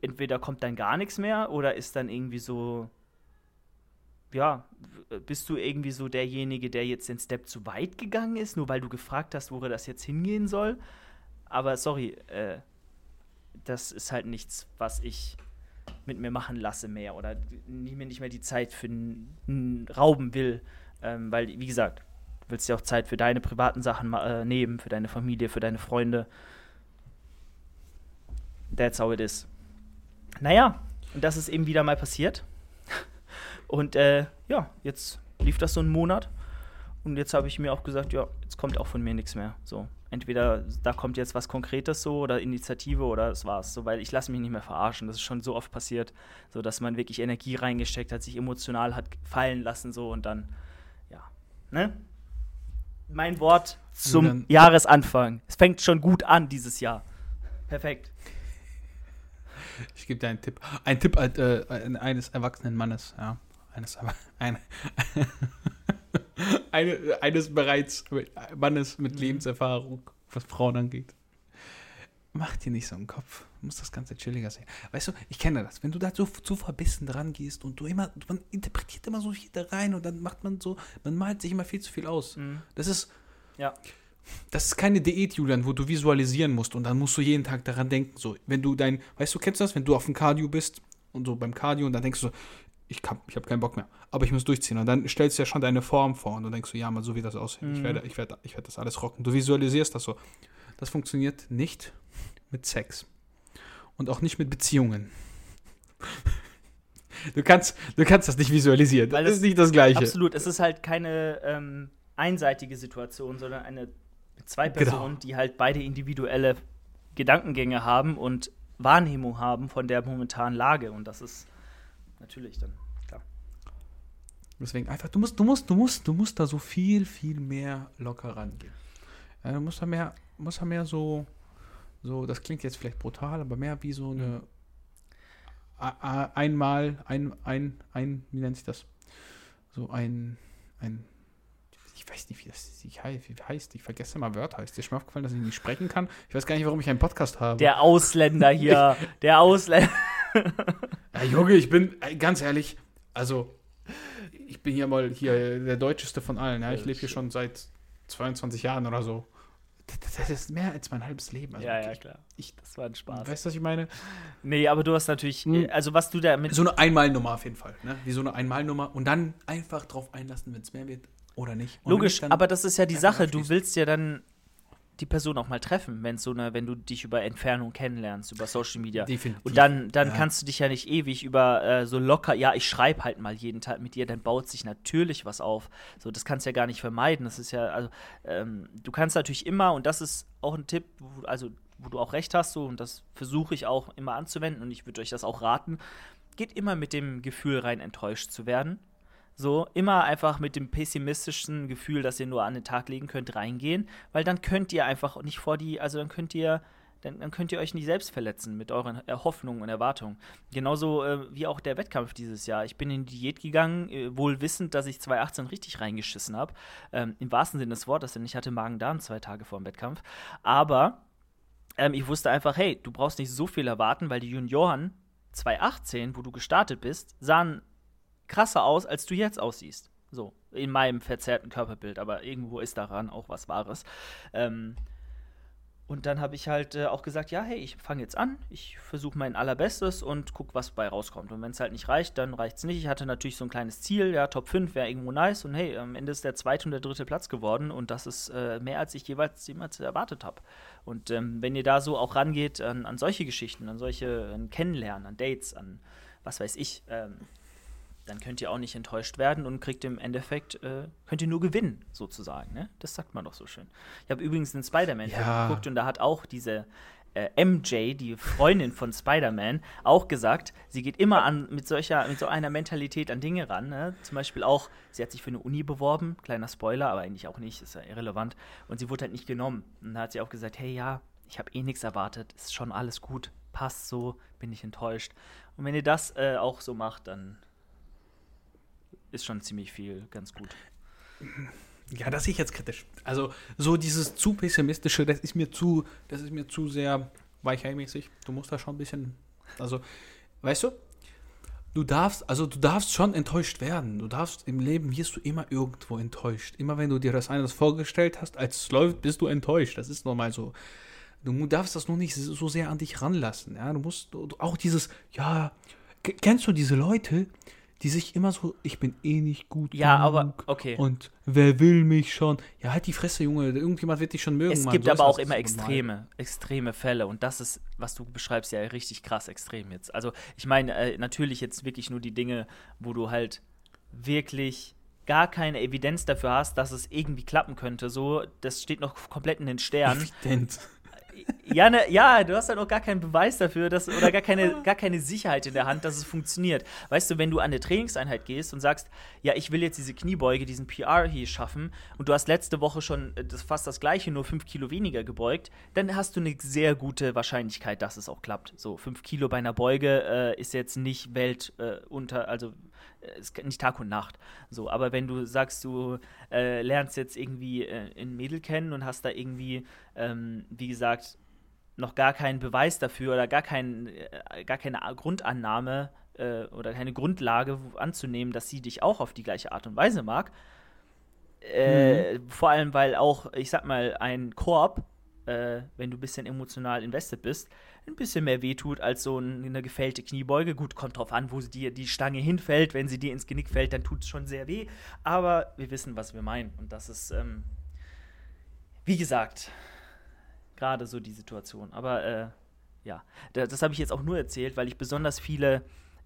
entweder kommt dann gar nichts mehr oder ist dann irgendwie so, ja, bist du irgendwie so derjenige, der jetzt den Step zu weit gegangen ist, nur weil du gefragt hast, wo das jetzt hingehen soll? Aber sorry, äh, das ist halt nichts, was ich mit mir machen lasse mehr oder nie- mir nicht mehr die Zeit für n- n- rauben will, ähm, weil, wie gesagt, du willst ja auch Zeit für deine privaten Sachen äh, nehmen, für deine Familie, für deine Freunde. That's how it is. Naja, und das ist eben wieder mal passiert. Und äh, ja, jetzt lief das so einen Monat. Und jetzt habe ich mir auch gesagt, ja, jetzt kommt auch von mir nichts mehr. So, entweder da kommt jetzt was Konkretes so oder Initiative oder das war's. So, weil ich lasse mich nicht mehr verarschen. Das ist schon so oft passiert, so dass man wirklich Energie reingesteckt hat, sich emotional hat fallen lassen so und dann, ja, ne? Mein Wort zum Julian. Jahresanfang. Es fängt schon gut an dieses Jahr. Perfekt. Ich gebe dir einen Tipp. Ein Tipp äh, eines erwachsenen Mannes, ja. Eines, ein, eine, eines bereits Mannes mit Lebenserfahrung, was Frauen angeht. Mach dir nicht so einen Kopf. Du musst das Ganze chilliger sehen. Weißt du, ich kenne das. Wenn du da so zu verbissen dran gehst und du immer, man interpretiert immer so viel da rein und dann macht man so, man malt sich immer viel zu viel aus. Mhm. Das ist, Ja. das ist keine Diät, Julian, wo du visualisieren musst und dann musst du jeden Tag daran denken. So, wenn du dein, weißt du, kennst du das, wenn du auf dem Cardio bist und so beim Cardio und dann denkst du so, ich, kann, ich habe keinen Bock mehr, aber ich muss durchziehen. Und dann stellst du ja schon deine Form vor und dann denkst du, ja, mal so wie das aussehen. Ich Mhm. werde, ich werde, ich werde das alles rocken. Du visualisierst das so. Das funktioniert nicht mit Sex und auch nicht mit Beziehungen. Du kannst, du kannst das nicht visualisieren. Weil das ist nicht das Gleiche. Absolut. Es ist halt keine ähm, einseitige Situation, sondern eine zwei Genau. Personen, die halt beide individuelle Gedankengänge haben und Wahrnehmung haben von der momentanen Lage. Und das ist natürlich dann klar. Deswegen einfach, du musst, du musst, du musst, du musst da so viel, viel mehr locker rangehen. Ja, du musst da mehr, musst da mehr so, so, das klingt jetzt vielleicht brutal, aber mehr wie so eine a- a- einmal, ein, ein, ein, wie nennt sich das? So ein, ein, ich weiß nicht, wie das wie wie heißt, ich vergesse immer Wörter. Ist dir schon mal aufgefallen, dass ich nicht sprechen kann? Ich weiß gar nicht, warum ich einen Podcast habe. Der Ausländer hier, der Ausländer. Ja, Junge, ich bin, ganz ehrlich, also, ich bin hier mal hier der Deutscheste von allen. Ja? Ich lebe hier schon seit 22 Jahren oder so. Das, ist mehr als mein halbes Leben. Also ja, ja, klar. Ich, das war ein Spaß. Weißt du, was ich meine? Nee, aber du hast natürlich, Hm. äh, also was du da mit So eine Einmalnummer auf jeden Fall. Ne? Wie so eine Einmalnummer. Und dann einfach drauf einlassen, wenn es mehr wird oder nicht. Und Logisch, aber das ist ja die Sache. Du willst ja dann die Person auch mal treffen, wenn so eine, wenn du dich über Entfernung kennenlernst, über Social Media. Definitiv. Und dann, dann Ja. kannst du dich ja nicht ewig über äh, so locker, ja, ich schreibe halt mal jeden Tag mit dir, dann baut sich natürlich was auf. So, das kannst du ja gar nicht vermeiden. Das ist ja, also, ähm, du kannst natürlich immer, und das ist auch ein Tipp, wo, also, wo du auch recht hast, so, und das versuche ich auch immer anzuwenden, und ich würde euch das auch raten, geht immer mit dem Gefühl rein, enttäuscht zu werden. So, immer einfach mit dem pessimistischen Gefühl, das ihr nur an den Tag legen könnt, reingehen, weil dann könnt ihr einfach nicht vor die, also dann könnt ihr, dann, dann könnt ihr euch nicht selbst verletzen mit euren Hoffnungen und Erwartungen. Genauso äh, wie auch der Wettkampf dieses Jahr. Ich bin in die Diät gegangen, äh, wohl wissend, dass ich 2018 richtig reingeschissen habe. Ähm, Im wahrsten Sinne des Wortes, denn ich hatte Magen-Darm zwei Tage vor dem Wettkampf. Aber ähm, ich wusste einfach, hey, du brauchst nicht so viel erwarten, weil die Junioren 2018, wo du gestartet bist, sahen krasser aus, als du jetzt aussiehst. So, in meinem verzerrten Körperbild, aber irgendwo ist daran auch was Wahres. Ähm, und dann habe ich halt äh, auch gesagt, ja, hey, ich fange jetzt an, ich versuche mein allerbestes und guck, was bei rauskommt. Und wenn es halt nicht reicht, dann reicht es nicht. Ich hatte natürlich so ein kleines Ziel, ja, Top 5 wäre irgendwo nice und hey, am Ende ist der zweite und der dritte Platz geworden und das ist äh, mehr, als ich jeweils jemals erwartet habe. Und ähm, wenn ihr da so auch rangeht an, an solche Geschichten, an solche an Kennenlernen, an Dates, an was weiß ich, ähm, dann könnt ihr auch nicht enttäuscht werden und kriegt im Endeffekt, äh, könnt ihr nur gewinnen, sozusagen. Ne? Das sagt man doch so schön. Ich habe übrigens einen Spider-Man-Film Ja. geguckt und da hat auch diese äh, MJ, die Freundin von Spider-Man, auch gesagt, sie geht immer an mit solcher, mit so einer Mentalität an Dinge ran. Ne? Zum Beispiel auch, sie hat sich für eine Uni beworben, kleiner Spoiler, aber eigentlich auch nicht, ist ja irrelevant. Und sie wurde halt nicht genommen. Und da hat sie auch gesagt, hey ja, ich habe eh nichts erwartet, ist schon alles gut, passt so, bin ich enttäuscht. Und wenn ihr das äh, auch so macht, dann ist schon ziemlich viel ganz gut. Ja, das sehe ich jetzt kritisch. Also, so dieses zu pessimistische, das ist mir zu, das ist mir zu sehr weicheimäßig. Du musst da schon ein bisschen, also, weißt du, du darfst, also du darfst schon enttäuscht werden. Du darfst, im Leben wirst du immer irgendwo enttäuscht. Immer wenn du dir das anders vorgestellt hast, als es läuft, bist du enttäuscht. Das ist normal so. Du darfst das nur nicht so sehr an dich ranlassen. Ja, du musst du, auch dieses, ja, kennst du diese Leute, die sich immer so, ich bin eh nicht gut Ja, aber genug okay. und wer will mich schon? Ja, halt die Fresse, Junge. Irgendjemand wird dich schon mögen. es Mann. gibt So aber auch immer normal. extreme, extreme Fälle und das ist, was du beschreibst, ja richtig krass extrem jetzt. Also ich meine äh, natürlich jetzt wirklich nur die Dinge, wo du halt wirklich gar keine Evidenz dafür hast, dass es irgendwie klappen könnte. So, das steht noch komplett in den Sternen. Evident. Ja, ne, ja, du hast halt auch gar keinen Beweis dafür, dass, oder gar keine, gar keine Sicherheit in der Hand, dass es funktioniert. Weißt du, wenn du an eine Trainingseinheit gehst und sagst, ja, ich will jetzt diese Kniebeuge, diesen PR hier schaffen, und du hast letzte Woche schon äh, das, fast das gleiche, nur fünf Kilo weniger gebeugt, dann hast du eine sehr gute Wahrscheinlichkeit, dass es auch klappt. So, fünf Kilo bei einer Beuge äh, ist jetzt nicht Welt äh, unter, also ist nicht Tag und Nacht. So, aber wenn du sagst, du äh, lernst jetzt irgendwie äh, ein Mädel kennen und hast da irgendwie, ähm, wie gesagt, noch gar keinen Beweis dafür oder gar, kein, äh, gar keine Grundannahme äh, oder keine Grundlage anzunehmen, dass sie dich auch auf die gleiche Art und Weise mag. Äh, mhm. Vor allem, weil auch, ich sag mal, ein Korb, äh, wenn du ein bisschen emotional invested bist, ein bisschen mehr wehtut als so eine gefällte Kniebeuge. Gut, kommt drauf an, wo dir die Stange hinfällt. Wenn sie dir ins Genick fällt, dann tut es schon sehr weh. Aber wir wissen, was wir meinen. Und das ist, ähm, wie gesagt, gerade so die Situation. Aber äh, ja, das, das habe ich jetzt auch nur erzählt, weil ich besonders viele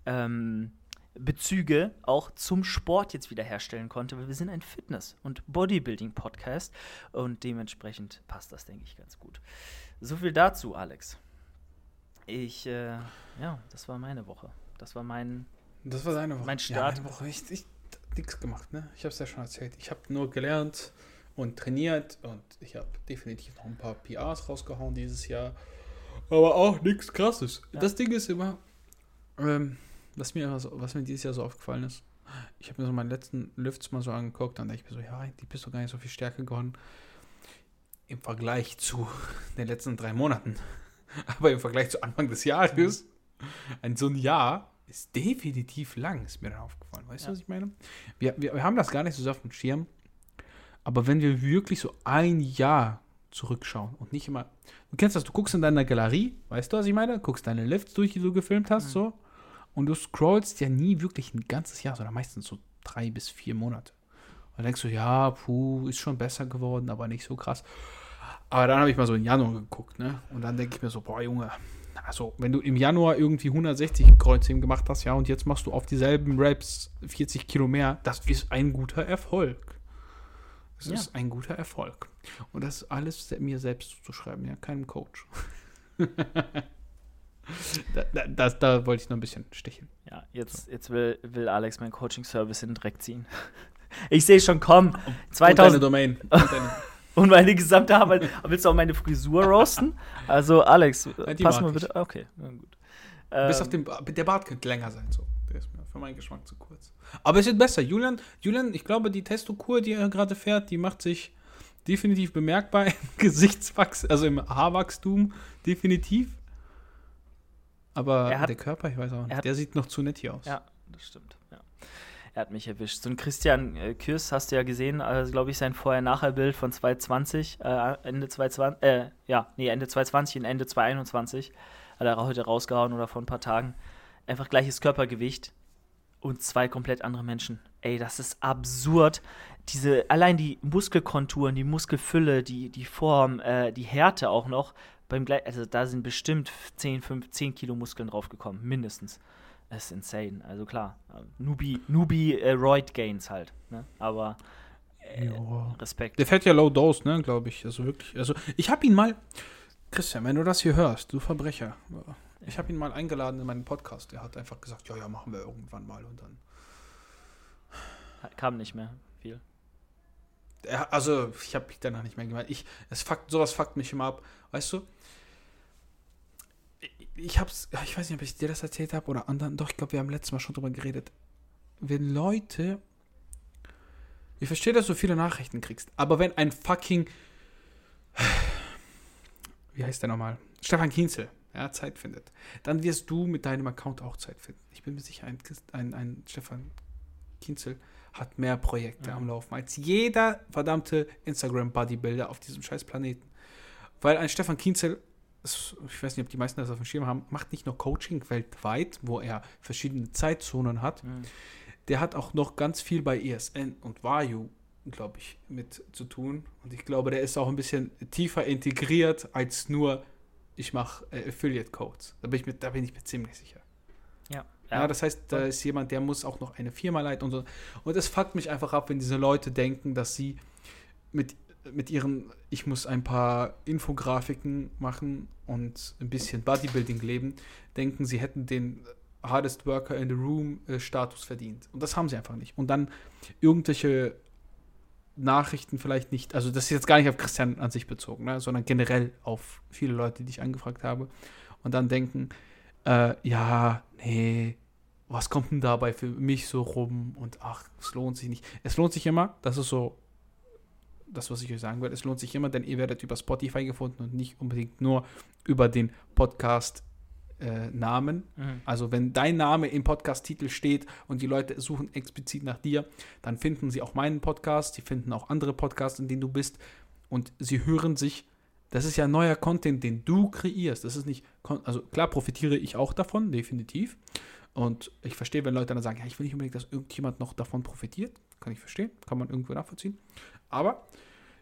ähm, Bezüge auch zum Sport jetzt wieder herstellen konnte, weil wir sind ein Fitness- und Bodybuilding-Podcast und dementsprechend passt das, denke ich, ganz gut. So viel dazu, Alex. Ich, äh, ja, das war meine Woche. Das war mein. Das war deine Woche. Mein Start. Ja, Woche. Ich, ich nichts gemacht, ne? Ich habe es ja schon erzählt. Ich habe nur gelernt und trainiert und ich habe definitiv noch ein paar PRs rausgehauen dieses Jahr. Aber auch nichts krasses. Ja. Das Ding ist immer, ähm, was, mir, was mir dieses Jahr so aufgefallen ist. Ich habe mir so meinen letzten Lifts mal so angeguckt, dann denke ich mir so, ja, die bist doch gar nicht so viel stärker geworden im Vergleich zu den letzten drei Monaten. Aber im Vergleich zu Anfang des Jahres, ein so ein Jahr ist definitiv lang, ist mir dann aufgefallen. Weißt ja. du, was ich meine? Wir, wir, wir haben das gar nicht so sehr auf dem Schirm. Aber wenn wir wirklich so ein Jahr zurückschauen und nicht immer. Du kennst das, du guckst in deiner Galerie, weißt du, was ich meine? Guckst deine Lifts durch, die du gefilmt hast, mhm. so. Und du scrollst ja nie wirklich ein ganzes Jahr, sondern meistens so drei bis vier Monate. Und dann denkst du, ja, puh, ist schon besser geworden, aber nicht so krass. Aber dann habe ich mal so in Januar geguckt, ne? Und dann denke ich mir so, boah, Junge, also wenn du im Januar irgendwie 160 Kreuzheben gemacht hast, ja, und jetzt machst du auf dieselben Raps 40 Kilo mehr, das ist ein guter Erfolg. Das ja. ist ein guter Erfolg. Und das ist alles mir selbst zuzuschreiben, ja, keinem Coach. da, da, das, da wollte ich noch ein bisschen sticheln. Ja, jetzt, jetzt will, will Alex meinen Coaching-Service in den Dreck ziehen. Ich sehe schon kommen. 2000 Und deine Domain. Und deine und meine gesamte Arbeit. Willst du auch meine Frisur roasten? Also, Alex, ja, pass mal bitte. Okay, na gut. Bis auf den, der Bart könnte länger sein, so. Der ist mir für meinen Geschmack zu kurz. Aber es wird besser. Julian, Julian, ich glaube, die Testokur, die er gerade fährt, die macht sich definitiv bemerkbar im Gesichtswachs, also im Haarwachstum, definitiv. Aber hat, der Körper, ich weiß auch nicht, hat, der sieht noch zu nett hier aus. Ja, das stimmt. Ja. Er hat mich erwischt. So ein Christian äh, Kürs hast du ja gesehen, also glaube ich, sein Vorher-Nachher-Bild von 2020, äh, Ende 2020, äh, ja, nee, Ende 2020 und Ende 2021 hat er heute rausgehauen oder vor ein paar Tagen. Einfach gleiches Körpergewicht und zwei komplett andere Menschen. Ey, das ist absurd. Diese, allein die Muskelkonturen, die Muskelfülle, die, die Form, äh, die Härte auch noch, beim also da sind bestimmt 10, 5, 10 Kilo Muskeln draufgekommen, mindestens. Das ist insane. Also klar, Nubi, Nubi äh, Roid Gains halt. Ne? Aber äh, Respekt. Der fährt ja Low Dose, ne, glaube ich. Also wirklich. Also ich habe ihn mal, Christian, wenn du das hier hörst, du Verbrecher. Ich habe ihn mal eingeladen in meinen Podcast. Er hat einfach gesagt, ja, ja, machen wir irgendwann mal und dann. Kam nicht mehr viel. Also, ich habe mich danach nicht mehr gemeint. Ich, es fuckt, sowas fuckt mich immer ab. Weißt du, ich hab's, ich weiß nicht, ob ich dir das erzählt habe oder anderen, doch, ich glaube, wir haben letztes Mal schon drüber geredet. Wenn Leute, ich verstehe, dass du viele Nachrichten kriegst, aber wenn ein fucking, wie heißt der nochmal? Stefan Kienzel, ja, Zeit findet, dann wirst du mit deinem Account auch Zeit finden. Ich bin mir sicher, ein, ein, ein Stefan Kienzel hat mehr Projekte ja. am Laufen als jeder verdammte Instagram-Bodybuilder auf diesem scheiß Planeten. Weil ein Stefan Kienzel ich weiß nicht, ob die meisten das auf dem Schirm haben, macht nicht nur Coaching weltweit, wo er verschiedene Zeitzonen hat. Mhm. Der hat auch noch ganz viel bei ESN und Vayu, glaube ich, mit zu tun. Und ich glaube, der ist auch ein bisschen tiefer integriert als nur, ich mache äh, Affiliate Codes. Da bin, ich mir, da bin ich mir ziemlich sicher. Ja. Ja, das heißt, da ist jemand, der muss auch noch eine Firma leiten und so. Und es fuckt mich einfach ab, wenn diese Leute denken, dass sie mit mit ihren, ich muss ein paar Infografiken machen und ein bisschen Bodybuilding leben, denken, sie hätten den Hardest Worker in the Room äh, Status verdient. Und das haben sie einfach nicht. Und dann irgendwelche Nachrichten vielleicht nicht, also das ist jetzt gar nicht auf Christian an sich bezogen, ne, sondern generell auf viele Leute, die ich angefragt habe. Und dann denken, äh, ja, nee, was kommt denn dabei für mich so rum und ach, es lohnt sich nicht. Es lohnt sich immer, das ist so das, was ich euch sagen würde, es lohnt sich immer, denn ihr werdet über Spotify gefunden und nicht unbedingt nur über den Podcast äh, Namen. Mhm. Also wenn dein Name im Podcast-Titel steht und die Leute suchen explizit nach dir, dann finden sie auch meinen Podcast, sie finden auch andere Podcasts, in denen du bist und sie hören sich. Das ist ja neuer Content, den du kreierst. Das ist nicht, also klar profitiere ich auch davon, definitiv. Und ich verstehe, wenn Leute dann sagen, ja, ich will nicht unbedingt, dass irgendjemand noch davon profitiert. Kann ich verstehen, kann man irgendwo nachvollziehen. Aber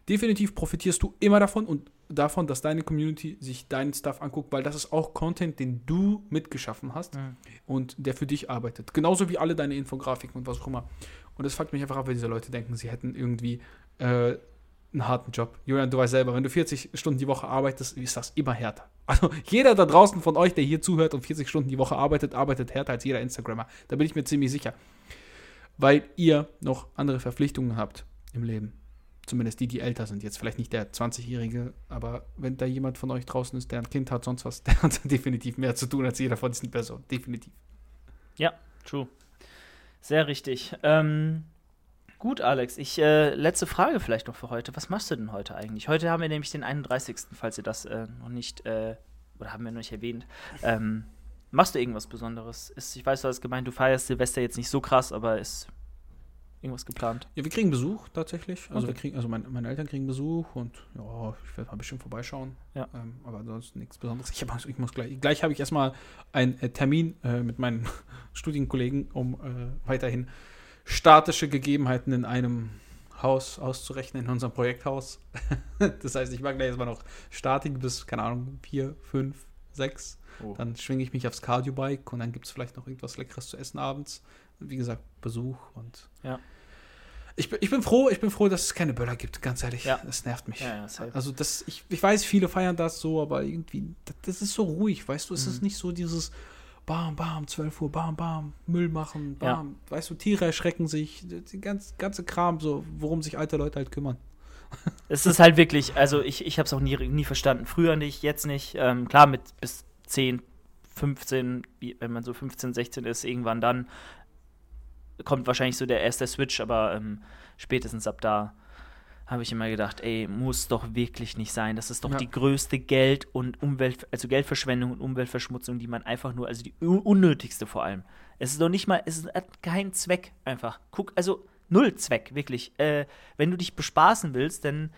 definitiv profitierst du immer davon und davon, dass deine Community sich deinen Stuff anguckt, weil das ist auch Content, den du mitgeschaffen hast mhm. und der für dich arbeitet. Genauso wie alle deine Infografiken und was auch immer. Und das fuckt mich einfach ab, weil diese Leute denken, sie hätten irgendwie äh, einen harten Job. Julian, du weißt selber, wenn du 40 Stunden die Woche arbeitest, ist das immer härter. Also jeder da draußen von euch, der hier zuhört und 40 Stunden die Woche arbeitet, arbeitet härter als jeder Instagrammer. Da bin ich mir ziemlich sicher. Weil ihr noch andere Verpflichtungen habt im Leben. Zumindest die, die älter sind. Jetzt vielleicht nicht der 20-Jährige, aber wenn da jemand von euch draußen ist, der ein Kind hat, sonst was, der hat definitiv mehr zu tun als jeder von diesen Personen. Definitiv. Ja, true. Sehr richtig. Ähm, gut, Alex. Ich, äh, letzte Frage vielleicht noch für heute. Was machst du denn heute eigentlich? Heute haben wir nämlich den 31., falls ihr das äh, noch nicht, äh, oder haben wir noch nicht erwähnt. Ähm, machst du irgendwas Besonderes? Ist, ich weiß, du hast gemeint, du feierst Silvester jetzt nicht so krass, aber ist irgendwas geplant? Ja, wir kriegen Besuch tatsächlich. Also okay. wir kriegen, also mein, meine Eltern kriegen Besuch und ja, ich werde mal bestimmt vorbeischauen. Ja. Ähm, aber sonst nichts Besonderes. Ich, hab, ich muss gleich, gleich habe ich erstmal einen äh, Termin äh, mit meinen Studienkollegen, um äh, weiterhin statische Gegebenheiten in einem Haus auszurechnen, in unserem Projekthaus. das heißt, ich mag gleich erstmal noch Statik bis, keine Ahnung, vier, fünf, sechs. Oh. Dann schwinge ich mich aufs Cardio-Bike und dann gibt es vielleicht noch irgendwas Leckeres zu essen abends wie gesagt, Besuch und. Ja. Ich, ich bin froh, ich bin froh, dass es keine Böller gibt, ganz ehrlich. Ja. Das nervt mich. Ja, ja, also das, ich, ich weiß, viele feiern das so, aber irgendwie, das, das ist so ruhig, weißt du, es mhm. ist nicht so dieses Bam, bam, 12 Uhr, bam, bam, Müll machen, bam. Ja. Weißt du, Tiere erschrecken sich, die ganze, ganze Kram, so, worum sich alte Leute halt kümmern. Es ist halt wirklich, also ich, ich habe es auch nie, nie verstanden. Früher nicht, jetzt nicht. Ähm, klar, mit bis 10, 15, wenn man so 15, 16 ist, irgendwann dann kommt wahrscheinlich so der erste Switch, aber ähm, spätestens ab da habe ich immer gedacht, ey, muss doch wirklich nicht sein. Das ist doch ja. die größte Geld- und Umwelt, also Geldverschwendung und Umweltverschmutzung, die man einfach nur, also die unnötigste vor allem. Es ist doch nicht mal, es hat keinen Zweck einfach. Guck, also null Zweck, wirklich. Äh, wenn du dich bespaßen willst, dann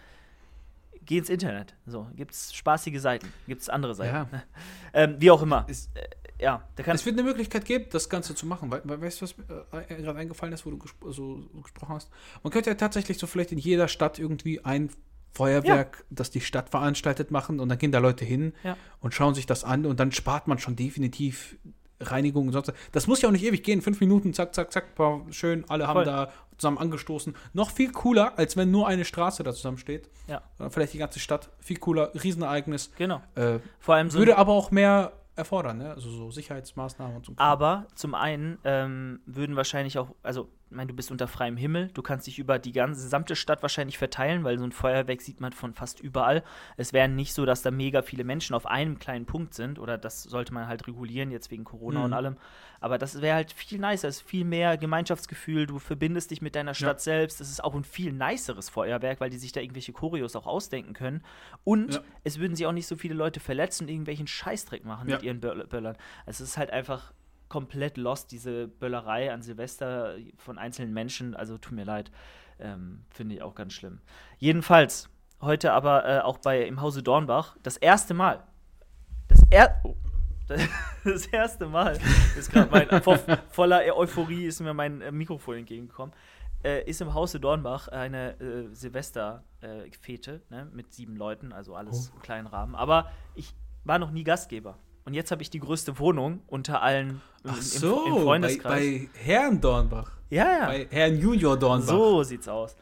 geh ins Internet. So, gibt's spaßige Seiten, gibt's andere Seiten. Ja. ähm, wie auch immer. Ist, äh, ja, es wird eine Möglichkeit geben, das Ganze zu machen. Weil, weißt du, was mir äh, gerade eingefallen ist, wo du gespro so, so, gesprochen hast? Man könnte ja tatsächlich so vielleicht in jeder Stadt irgendwie ein Feuerwerk, ja. das die Stadt veranstaltet, machen und dann gehen da Leute hin ja. und schauen sich das an und dann spart man schon definitiv Reinigung und sonst. Das muss ja auch nicht ewig gehen. Fünf Minuten, zack, zack, zack, schön, alle Voll. haben da zusammen angestoßen. Noch viel cooler, als wenn nur eine Straße da zusammen steht. Ja. Vielleicht die ganze Stadt. Viel cooler, Riesenereignis. Genau. Äh, Vor allem so würde aber auch mehr erfordern, ne? also so Sicherheitsmaßnahmen und so. Aber zum einen ähm, würden wahrscheinlich auch, also meine, du bist unter freiem Himmel, du kannst dich über die ganze gesamte Stadt wahrscheinlich verteilen, weil so ein Feuerwerk sieht man von fast überall. Es wäre nicht so, dass da mega viele Menschen auf einem kleinen Punkt sind, oder das sollte man halt regulieren, jetzt wegen Corona mhm. und allem. Aber das wäre halt viel nicer, es ist viel mehr Gemeinschaftsgefühl, du verbindest dich mit deiner Stadt ja. selbst. Es ist auch ein viel niceres Feuerwerk, weil die sich da irgendwelche Choreos auch ausdenken können. Und ja. es würden sich auch nicht so viele Leute verletzen und irgendwelchen Scheißdreck machen ja. mit ihren Böllern. Es ist halt einfach komplett lost, diese Böllerei an Silvester von einzelnen Menschen. Also tut mir leid. Ähm, Finde ich auch ganz schlimm. Jedenfalls, heute aber äh, auch bei im Hause Dornbach, das erste Mal. Das, er oh, das erste Mal ist gerade mein, vo voller Euphorie ist mir mein äh, Mikrofon entgegengekommen. Äh, ist im Hause Dornbach eine äh, Silvesterfete ne, mit sieben Leuten, also alles oh. im kleinen Rahmen. Aber ich war noch nie Gastgeber. Und jetzt habe ich die größte Wohnung unter allen Ach im, so, im Freundeskreis. Bei, bei Herrn Dornbach. Ja, ja. Bei Herrn Junior Dornbach. So sieht's aus.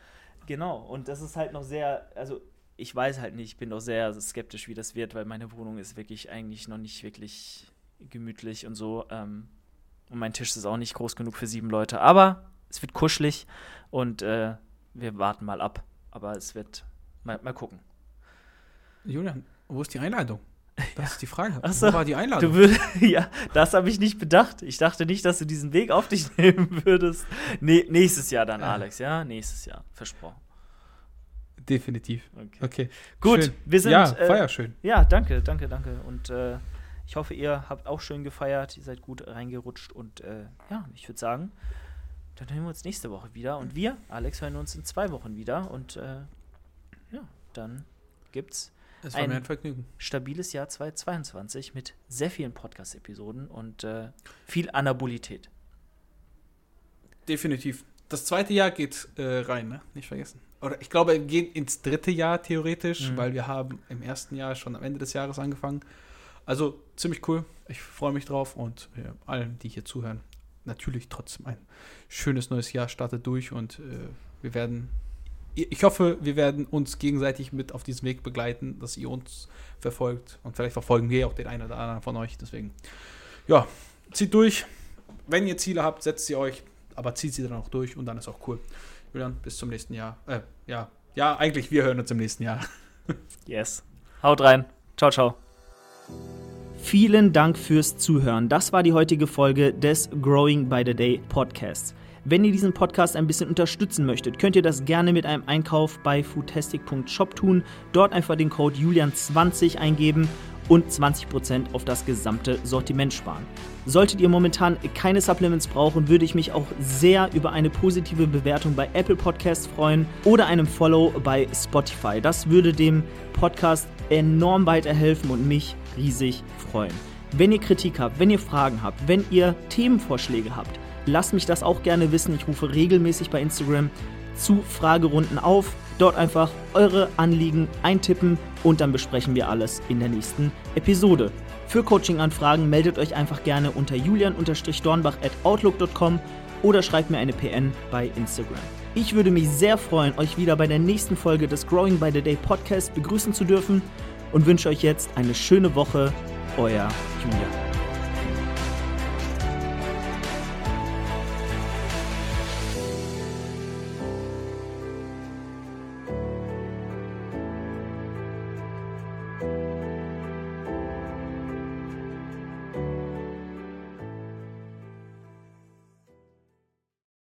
Genau. Und das ist halt noch sehr, also ich weiß halt nicht, ich bin doch sehr skeptisch, wie das wird, weil meine Wohnung ist wirklich eigentlich noch nicht wirklich gemütlich und so. Ähm, und mein Tisch ist auch nicht groß genug für sieben Leute. Aber es wird kuschelig und äh, wir warten mal ab. Aber es wird mal, mal gucken. Julian, wo ist die Einladung? Das ist die Frage. Ach so. Wo war die Einladung? Du ja, das habe ich nicht bedacht. Ich dachte nicht, dass du diesen Weg auf dich nehmen würdest. Nee, nächstes Jahr dann, Ja. Alex, ja? Nächstes Jahr, versprochen. Definitiv. Okay. Okay. Gut, Schön. wir sind. Ja, äh, feier schön. Ja, danke, danke, danke. Und äh, ich hoffe, ihr habt auch schön gefeiert, ihr seid gut reingerutscht. Und äh, ja, ich würde sagen, dann hören wir uns nächste Woche wieder. Und wir, Alex, hören uns in zwei Wochen wieder. Und äh, ja, dann gibt's Es war ein- mir ein Vergnügen. stabiles Jahr 2022 mit sehr vielen Podcast-Episoden und äh, viel Anabolität. Definitiv. Das zweite Jahr geht äh, rein, ne? Nicht vergessen. Oder ich glaube, wir gehen ins dritte Jahr theoretisch, Mhm. weil wir haben im ersten Jahr schon am Ende des Jahres angefangen. Also ziemlich cool. Ich freue mich drauf und äh, allen, die hier zuhören, natürlich trotzdem ein schönes neues Jahr startet durch und äh, wir werden, ich hoffe, wir werden uns gegenseitig mit auf diesem Weg begleiten, dass ihr uns verfolgt und vielleicht verfolgen wir auch den einen oder anderen von euch. Deswegen, ja, zieht durch. Wenn ihr Ziele habt, setzt sie euch, aber zieht sie dann auch durch und dann ist auch cool. Julian, bis zum nächsten Jahr. Äh, ja, ja, eigentlich, wir hören uns im nächsten Jahr. Yes. Haut rein. Ciao, ciao. Vielen Dank fürs Zuhören. Das war die heutige Folge des Growing by the Day Podcasts. Wenn ihr diesen Podcast ein bisschen unterstützen möchtet, könnt ihr das gerne mit einem Einkauf bei foodtastic.shop tun. Dort einfach den Code Julian20 eingeben und 20% auf das gesamte Sortiment sparen. Solltet ihr momentan keine Supplements brauchen, würde ich mich auch sehr über eine positive Bewertung bei Apple Podcasts freuen oder einem Follow bei Spotify. Das würde dem Podcast enorm weiterhelfen und mich riesig freuen. Wenn ihr Kritik habt, wenn ihr Fragen habt, wenn ihr Themenvorschläge habt, lasst mich das auch gerne wissen. Ich rufe regelmäßig bei Instagram zu Fragerunden auf. Dort einfach eure Anliegen eintippen und dann besprechen wir alles in der nächsten Episode. Für Coaching-Anfragen meldet euch einfach gerne unter julian-dornbach at outlook.com oder schreibt mir eine PN bei Instagram. Ich würde mich sehr freuen, euch wieder bei der nächsten Folge des Growing by the Day Podcast begrüßen zu dürfen und wünsche euch jetzt eine schöne Woche. Euer Julian.